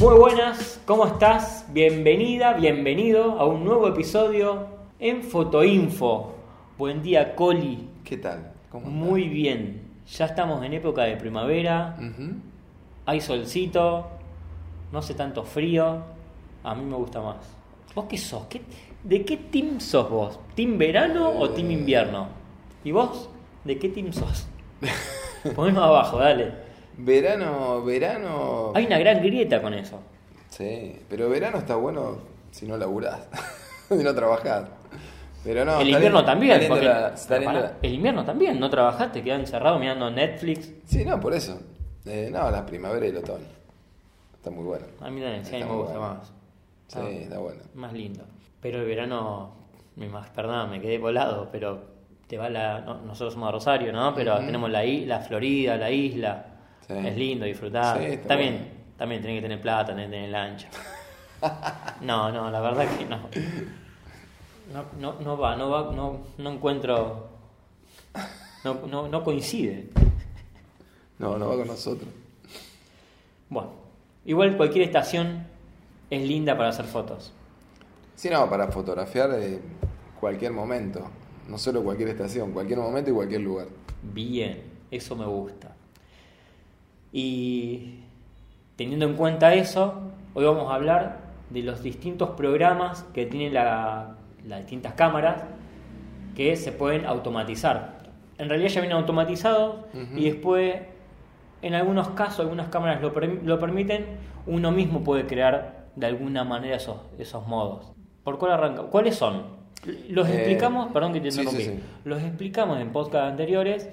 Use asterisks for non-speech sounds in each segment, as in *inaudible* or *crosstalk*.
Muy buenas, ¿cómo estás? Bienvenida, bienvenido a un nuevo episodio en Fotoinfo. Buen día, Coli. ¿Qué tal? ¿Cómo estás? Muy bien. Ya estamos en época de primavera, hay solcito, no hace tanto frío. A mí me gusta más. ¿Vos qué sos? ¿Qué- ¿De qué team sos vos? ¿Team verano o team invierno? ¿Y vos? ¿De qué team sos? *laughs* Ponenos abajo, dale. Verano, verano. Hay una gran grieta con eso. Sí, pero verano está bueno si no laburás, *laughs* si no trabajás. Pero no, el está invierno también. está porque- la- está El invierno también, no trabajaste, quedás encerrado mirando Netflix. Sí, no, por eso. Eh, no, la primavera y el otoño. Está muy bueno. A mí también, sí, a mí Está me gusta bueno. más. Sí, Ah, está bueno. Más lindo. Pero el verano, perdón, me quedé volado, pero te va la. no, nosotros somos de Rosario, ¿no? Pero tenemos la, la Florida, la isla. Sí. Es lindo disfrutar. Sí, está también, bueno. también tenés que tener plata, tenés que tener lancha. *laughs* no, no, la verdad que no. No, no, no va, no va, no, no encuentro. No, no, no coincide. No, no va con nosotros. Bueno, igual cualquier estación es linda para hacer fotos. Sí, no, para fotografiar eh, cualquier momento. No solo cualquier estación, cualquier momento y cualquier lugar. Bien, eso me gusta. Y teniendo en cuenta eso, hoy vamos a hablar de los distintos programas que tienen la- las distintas cámaras que se pueden automatizar. En realidad ya vienen automatizados y después, en algunos casos, algunas cámaras lo, lo permiten, uno mismo puede crear de alguna manera esos, esos modos. ¿Por cuál arranca? ¿Cuáles son? Los Eh, explicamos, perdón que te sí, interrumpí, sí, sí. los explicamos en podcast anteriores.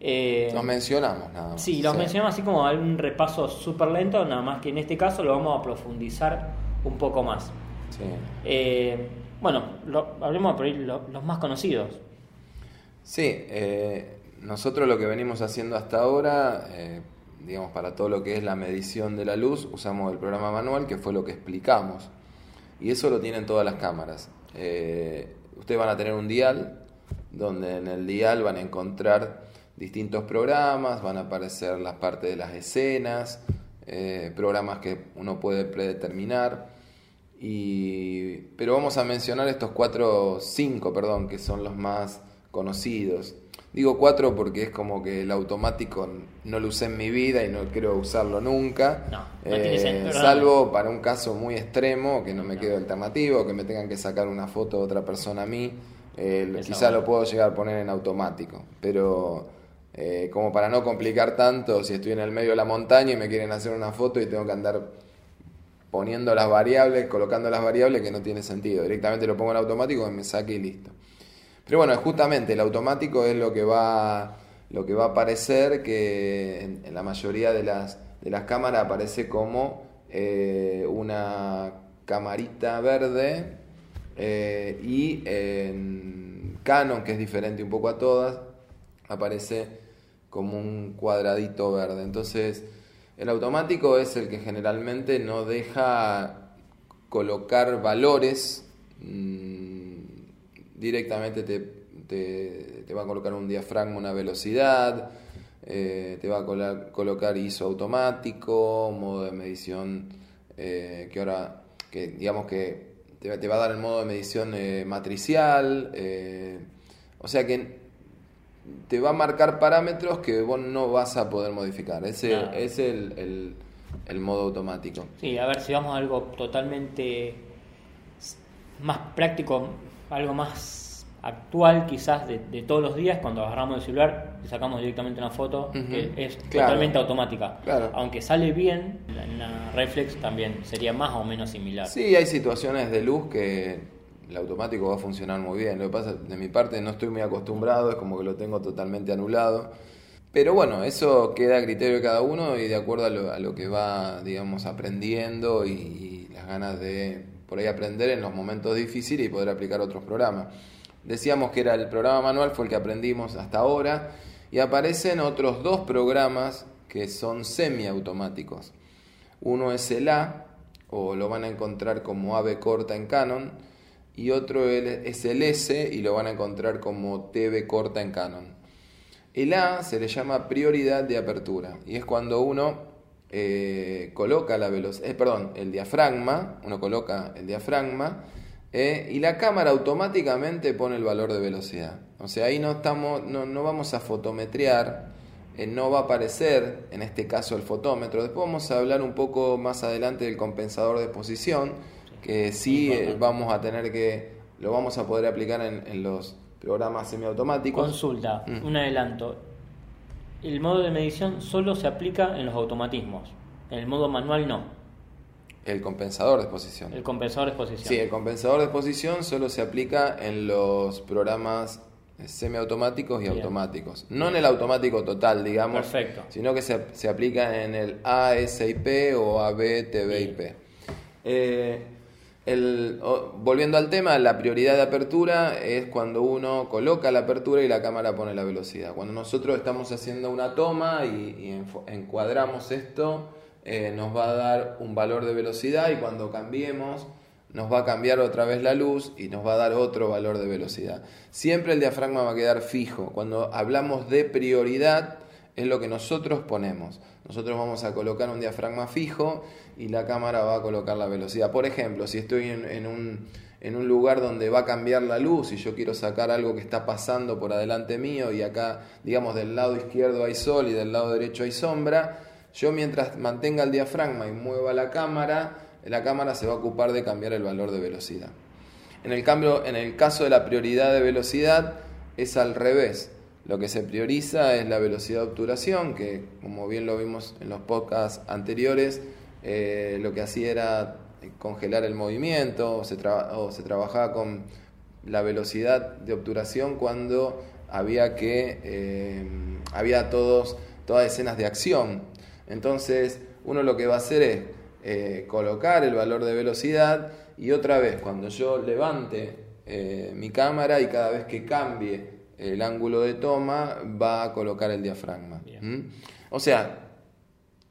Eh, Los mencionamos nada más. Sí, los mencionamos así como un repaso súper lento, nada más que en este caso lo vamos a profundizar un poco más. Sí. Eh, bueno, lo- hablemos por ahí lo- los más conocidos. Sí, eh, nosotros lo que venimos haciendo hasta ahora, eh, digamos, para todo lo que es la medición de la luz, usamos el programa manual, que fue lo que explicamos. Y eso lo tienen todas las cámaras. Ustedes van a tener un dial, donde en el dial van a encontrar distintos programas, van a aparecer las partes de las escenas, eh, programas que uno puede predeterminar. Y, pero vamos a mencionar estos cuatro, cinco, perdón, que son los más conocidos. Digo cuatro porque es como que el automático no lo usé en mi vida y no quiero usarlo nunca. No, no tiene sentido, perdón. salvo para un caso muy extremo, que no me quede alternativo, que me tengan que sacar una foto de otra persona a mí. eh, quizá bueno. lo puedo llegar a poner en automático. Pero eh, como para no complicar tanto, si estoy en el medio de la montaña y me quieren hacer una foto y tengo que andar poniendo las variables, colocando las variables que no tiene sentido. Directamente lo pongo en automático, que me saque y listo. Pero bueno, justamente el automático es lo que va, lo que va a aparecer, que en, la mayoría de las, de las cámaras aparece como eh, una camarita verde eh, y en Canon, que es diferente un poco a todas, aparece como un cuadradito verde. Entonces, el automático es el que generalmente no deja colocar valores. mm, directamente te, te- te va a colocar un diafragma, una velocidad, eh, te va a colar- colocar ISO automático, modo de medición eh, que ahora, que digamos que te, va a dar el modo de medición eh, matricial, o sea que te va a marcar parámetros que vos no vas a poder modificar. Ese Claro. es el, el- el modo automático. Sí, a ver si vamos a algo totalmente más práctico, algo más actual quizás de, de todos los días, cuando agarramos el celular y sacamos directamente una foto, que es claro. totalmente automática. Claro. Aunque sale bien, en la reflex también sería más o menos similar. Sí, hay situaciones de luz que el automático va a funcionar muy bien. Lo que pasa, de mi parte, no estoy muy acostumbrado, es como que lo tengo totalmente anulado. Pero bueno, eso queda a criterio de cada uno y de acuerdo a lo, que va, digamos, aprendiendo y, y las ganas de por ahí aprender en los momentos difíciles y poder aplicar otros programas. Decíamos que era el programa manual, fue el que aprendimos hasta ahora, y aparecen otros dos programas que son semiautomáticos. Uno es el A, o lo van a encontrar como AV corta en Canon, y otro es el S, y lo van a encontrar como TV corta en Canon. El A se le llama prioridad de apertura, y es cuando uno eh, coloca la velocidad, eh, perdón, el diafragma, uno coloca el diafragma eh, y la cámara automáticamente pone el valor de velocidad. O sea, ahí no, estamos, no, no vamos a fotometrear, no va a aparecer en este caso el fotómetro. Después vamos a hablar un poco más adelante del compensador de exposición, que sí vamos a tener que, lo vamos a poder aplicar en, los programas semiautomáticos. Consulta, mm. un adelanto. El modo de medición solo se aplica en los automatismos, en el modo manual no. El compensador de exposición. El compensador de exposición. Sí, el compensador de exposición solo se aplica en los programas semiautomáticos y automáticos. No en el automático total, digamos. Perfecto. Sino que se, se aplica en el ASIP o ABTBIP. Eh, el, volviendo al tema, la prioridad de apertura es cuando uno coloca la apertura y la cámara pone la velocidad. Cuando nosotros estamos haciendo una toma y, encuadramos esto, eh, nos va a dar un valor de velocidad y cuando cambiemos nos va a cambiar otra vez la luz y nos va a dar otro valor de velocidad. Siempre el diafragma va a quedar fijo. Cuando hablamos de prioridad es lo que nosotros ponemos. Nosotros vamos a colocar un diafragma fijo y la cámara va a colocar la velocidad. Por ejemplo, si estoy en, un, en un lugar donde va a cambiar la luz y yo quiero sacar algo que está pasando por adelante mío y acá, digamos, del lado izquierdo hay sol y del lado derecho hay sombra, yo mientras mantenga el diafragma y mueva la cámara, la cámara se va a ocupar de cambiar el valor de velocidad. En el, cambio, en el caso de la prioridad de velocidad es al revés. Lo que se prioriza es la velocidad de obturación, que como bien lo vimos en los podcasts anteriores, eh, lo que hacía era congelar el movimiento o se, trabajaba con la velocidad de obturación cuando había que eh, había todos todas escenas de acción. Entonces, uno lo que va a hacer es eh, colocar el valor de velocidad y otra vez, cuando yo levante mi cámara y cada vez que cambie el ángulo de toma, va a colocar el diafragma. ¿Mm? O sea,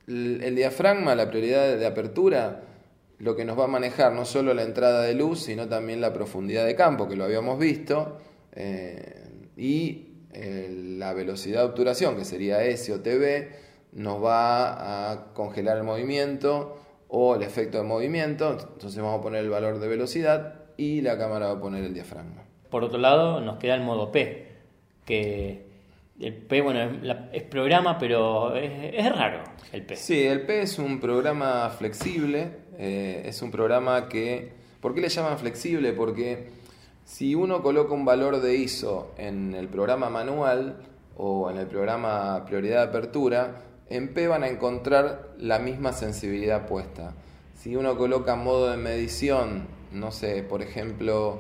el, diafragma, la prioridad de apertura, lo que nos va a manejar no solo la entrada de luz, sino también la profundidad de campo, que lo habíamos visto, eh, y la velocidad de obturación, que sería S o TV, nos va a congelar el movimiento o el efecto de movimiento, entonces vamos a poner el valor de velocidad y la cámara va a poner el diafragma. Por otro lado, nos queda el modo P, que el P, bueno, es, programa, pero es, raro el P. Sí, el P es un programa flexible, eh, es un programa que... ¿Por qué le llaman flexible? Porque si uno coloca un valor de ISO en el programa manual o en el programa prioridad de apertura, en P van a encontrar la misma sensibilidad puesta. Si uno coloca modo de medición, no sé, por ejemplo,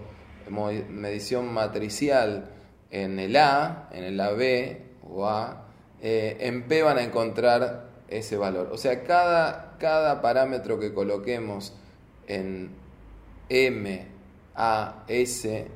medición matricial en el A, en el AB o A, eh, en P van a encontrar ese valor. O sea, cada, cada parámetro que coloquemos en M, A, S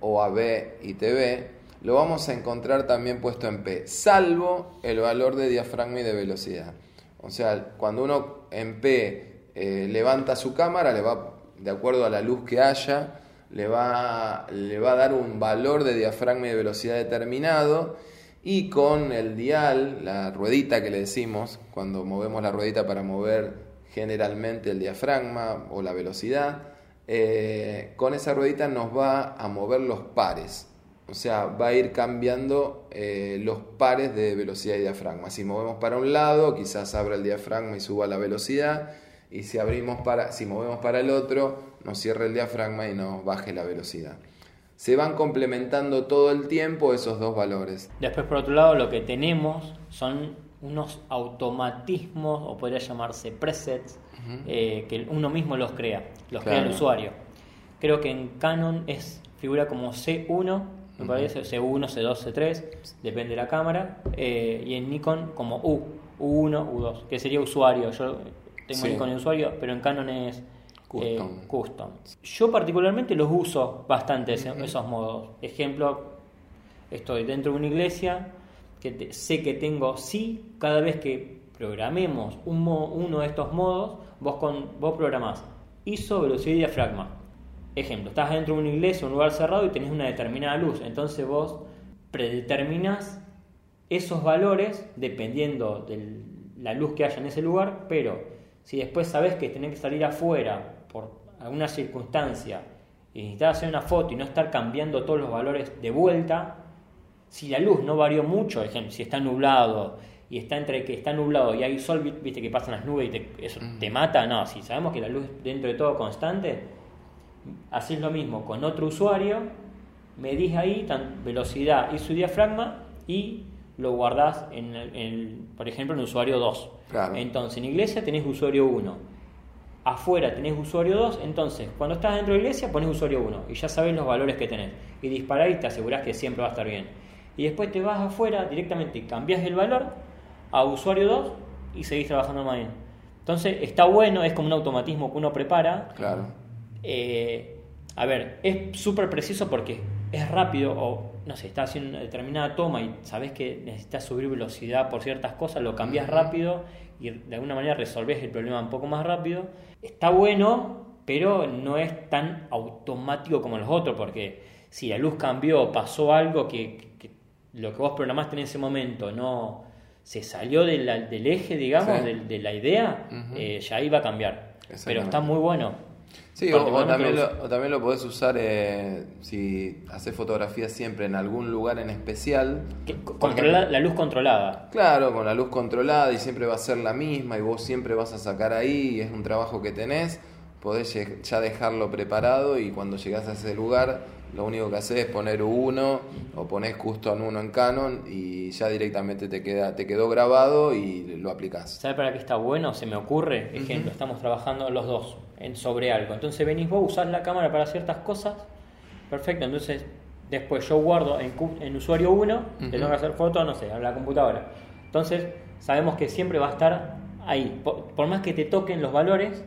o AB y TV lo vamos a encontrar también puesto en P, salvo el valor de diafragma y de velocidad. O sea, cuando uno en P eh, levanta su cámara, le va, de acuerdo a la luz que haya, le va, le va a dar un valor de diafragma y de velocidad determinado. Y con el dial, la ruedita que le decimos, cuando movemos la ruedita para mover generalmente el diafragma o la velocidad, eh, con esa ruedita nos va a mover los pares. O sea, va a ir cambiando eh, los pares de velocidad y diafragma. Si movemos para un lado, quizás abra el diafragma y suba la velocidad. Y si, abrimos para, si movemos para el otro, nos cierre el diafragma y nos baje la velocidad. Se van complementando todo el tiempo esos dos valores. Después, por otro lado, lo que tenemos son unos automatismos, o podría llamarse presets, eh, que uno mismo los crea, los crea el usuario. Creo que en Canon es figura como C1 me parece, C1, C2, C3, depende de la cámara, eh, y en Nikon como U, U1, U2, que sería usuario. Yo tengo Nikon de usuario, pero en Canon es eh, custom. Yo particularmente los uso bastante esos modos. Ejemplo, estoy dentro de una iglesia que sé que tengo sí cada vez que programemos un uno de estos modos, vos, con, vos programás ISO, velocidad y diafragma Ejemplo, estás dentro de una iglesia, un lugar cerrado y tenés una determinada luz. Entonces vos predeterminás esos valores dependiendo de la luz que haya en ese lugar, pero si después sabes que tenés que salir afuera por alguna circunstancia y necesitas hacer una foto y no estar cambiando todos los valores de vuelta, si la luz no varió mucho, por ejemplo, si está nublado y está entre que está nublado y hay sol, vi- viste que pasan las nubes y te- eso te mata, no, si sabemos que la luz dentro de todo constante, haces lo mismo con otro usuario, medís ahí tan velocidad y su diafragma y lo guardás en, el- en- por ejemplo en usuario 2. Claro. Entonces en iglesia tenés usuario 1. Afuera tenés usuario 2, entonces cuando estás dentro de la iglesia pones usuario 1 y ya sabes los valores que tenés. Y disparás y te asegurás que siempre va a estar bien. Y después te vas afuera directamente, cambias el valor a usuario 2 y seguís trabajando más bien. Entonces está bueno, es como un automatismo que uno prepara Claro. eh, a ver, es súper preciso porque es rápido o, no sé, estás haciendo una determinada toma y sabes que necesitas subir velocidad por ciertas cosas, lo cambias rápido y de alguna manera resolves el problema un poco más rápido. Está bueno, pero no es tan automático como los otros porque si la luz cambió, pasó algo que, que lo que vos programaste en ese momento no se salió de la- del eje, digamos, Sí. de, de la idea, eh, ya iba a cambiar. Pero está muy bueno. Sí, o, también lo o también lo podés usar eh, si haces fotografía siempre en algún lugar en especial. Que- ejemplo, la luz controlada. Claro, con la luz controlada y siempre va a ser la misma y vos siempre vas a sacar ahí y es un trabajo que tenés, podés ya dejarlo preparado y cuando llegás a ese lugar lo único que haces es poner uno o ponés justo en uno en Canon y ya directamente te queda te quedó grabado y lo aplicás. ¿Sabe para qué está bueno? Se me ocurre, ejemplo, estamos trabajando los dos en, sobre algo. Entonces venís vos, usás la cámara para ciertas cosas. Perfecto, entonces después yo guardo en, usuario 1, Ujú. tengo que hacer fotos, no sé, a la computadora. Entonces sabemos que siempre va a estar ahí. Por, por más que te toquen los valores,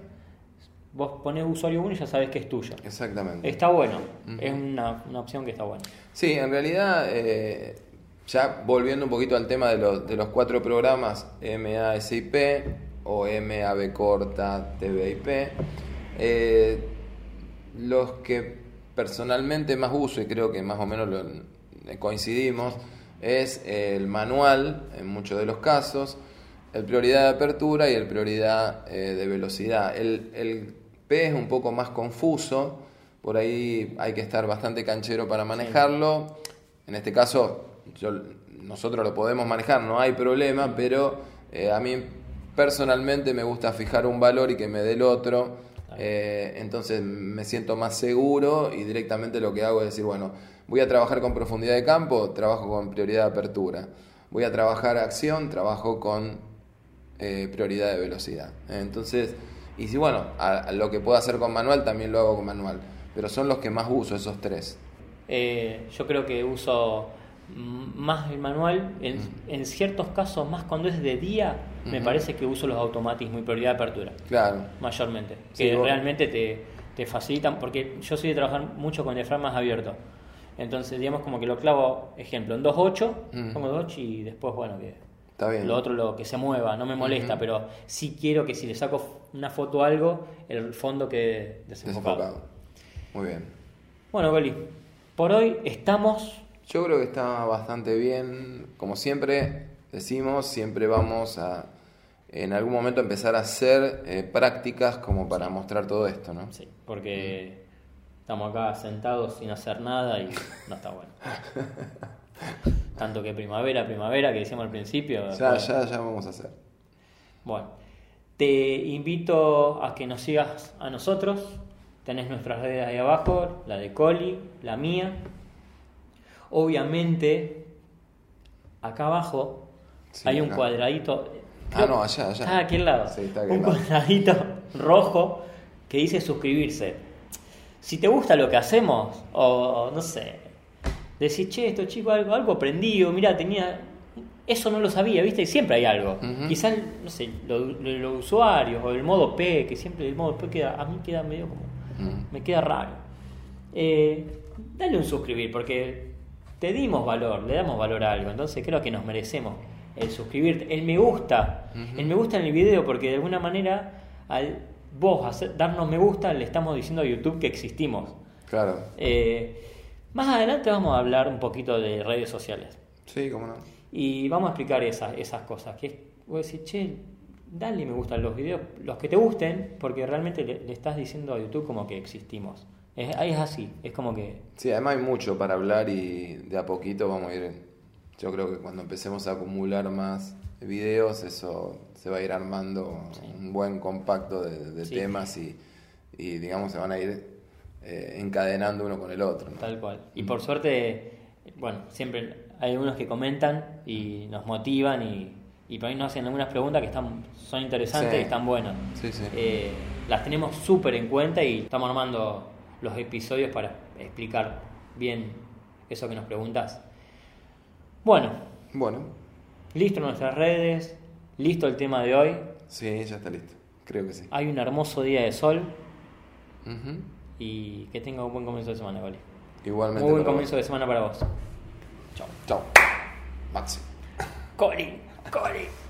vos pones usuario 1 y ya sabes que es tuyo. Exactamente. Está bueno, es una, una opción que está buena. Sí, en realidad, eh, ya volviendo un poquito al tema de los, de los cuatro programas MASIP o MAB corta TVIP, eh, los que personalmente más uso y creo que más o menos lo, coincidimos es el manual en muchos de los casos, el prioridad de apertura y el prioridad eh, de velocidad. El, el P es un poco más confuso, por ahí hay que estar bastante canchero para manejarlo. En este caso, yo, nosotros lo podemos manejar, no hay problema, pero eh, a mí personalmente me gusta fijar un valor y que me dé el otro. Eh, entonces me siento más seguro y directamente lo que hago es decir, bueno, voy a trabajar con profundidad de campo, trabajo con prioridad de apertura. Voy a trabajar acción, trabajo con eh, prioridad de velocidad. Entonces, y si bueno, a, a lo que puedo hacer con manual también lo hago con manual, pero son los que más uso, esos tres. Eh, yo creo que uso más el manual, en, en ciertos casos más cuando es de día, me parece que uso los automatismos y prioridad de apertura, Claro, mayormente, Sí, que vos- realmente te, te facilitan, porque yo soy de trabajar mucho con diafragmas abiertos, entonces digamos como que lo clavo, ejemplo, en 2.8, Mm. pongo 2.8 y después, bueno, que está bien. lo otro lo que se mueva, no me molesta, pero sí quiero que si le saco una foto a algo, el fondo quede desenfocado. Desenfocado. Muy bien. Bueno, Goli, por hoy estamos Yo creo que está bastante bien. Como siempre decimos, siempre vamos a en algún momento empezar a hacer eh, prácticas como para mostrar todo esto, ¿no? Sí, porque estamos acá sentados sin hacer nada y no está bueno. *laughs* Tanto que primavera, primavera, que decíamos al principio. Ya, ya, ya vamos a hacer. Bueno, te invito a que nos sigas a nosotros. Tenés nuestras redes ahí abajo, la de Coli, la mía. Obviamente, acá abajo Sí, hay un cuadradito. Ah, no, allá, allá. Está aquí al lado. Sí, está aquí un lado. cuadradito rojo que dice suscribirse. Si te gusta lo que hacemos, o no sé, decís, che, esto chico, algo, algo aprendido, mira, tenía. Eso no lo sabía, ¿viste? Y siempre hay algo. Quizás, no sé, lo- lo- los usuarios o el modo P, que siempre el modo P queda, a mí queda medio como. Me queda raro. Eh, dale un suscribir, porque te dimos valor, le damos valor a algo, entonces creo que nos merecemos el suscribirte, el me gusta, el me gusta en el video, porque de alguna manera al vos hacer- darnos me gusta le estamos diciendo a YouTube que existimos. Claro. Eh, más adelante vamos a hablar un poquito de redes sociales Sí, cómo no. y vamos a explicar esas, esas cosas, que vos decís, che, dale me gustan los videos, los que te gusten, porque realmente le, le estás diciendo a YouTube como que existimos. Es, ahí es así, es como que Sí, además hay mucho para hablar y de a poquito vamos a ir. Yo creo que cuando empecemos a acumular más videos, eso se va a ir armando un buen compacto de, de Sí. temas y, y, digamos, se van a ir eh, encadenando uno con el otro. ¿no? Tal cual. Y por suerte, bueno, siempre hay algunos que comentan y nos motivan y, y por ahí nos hacen algunas preguntas que están, son interesantes Sí. y están buenas. Sí, sí. Eh, las tenemos súper en cuenta y estamos armando los episodios para explicar bien eso que nos preguntas. Bueno, Bueno, listo nuestras redes, listo el tema de hoy. sí, ya está listo. Creo que sí. Hay un hermoso día de sol Ujú. Y que tenga un buen comienzo de semana, Coli. Igualmente. Muy buen vos. comienzo de semana para vos. Chao. Chao. Maxi. Coli, Coli.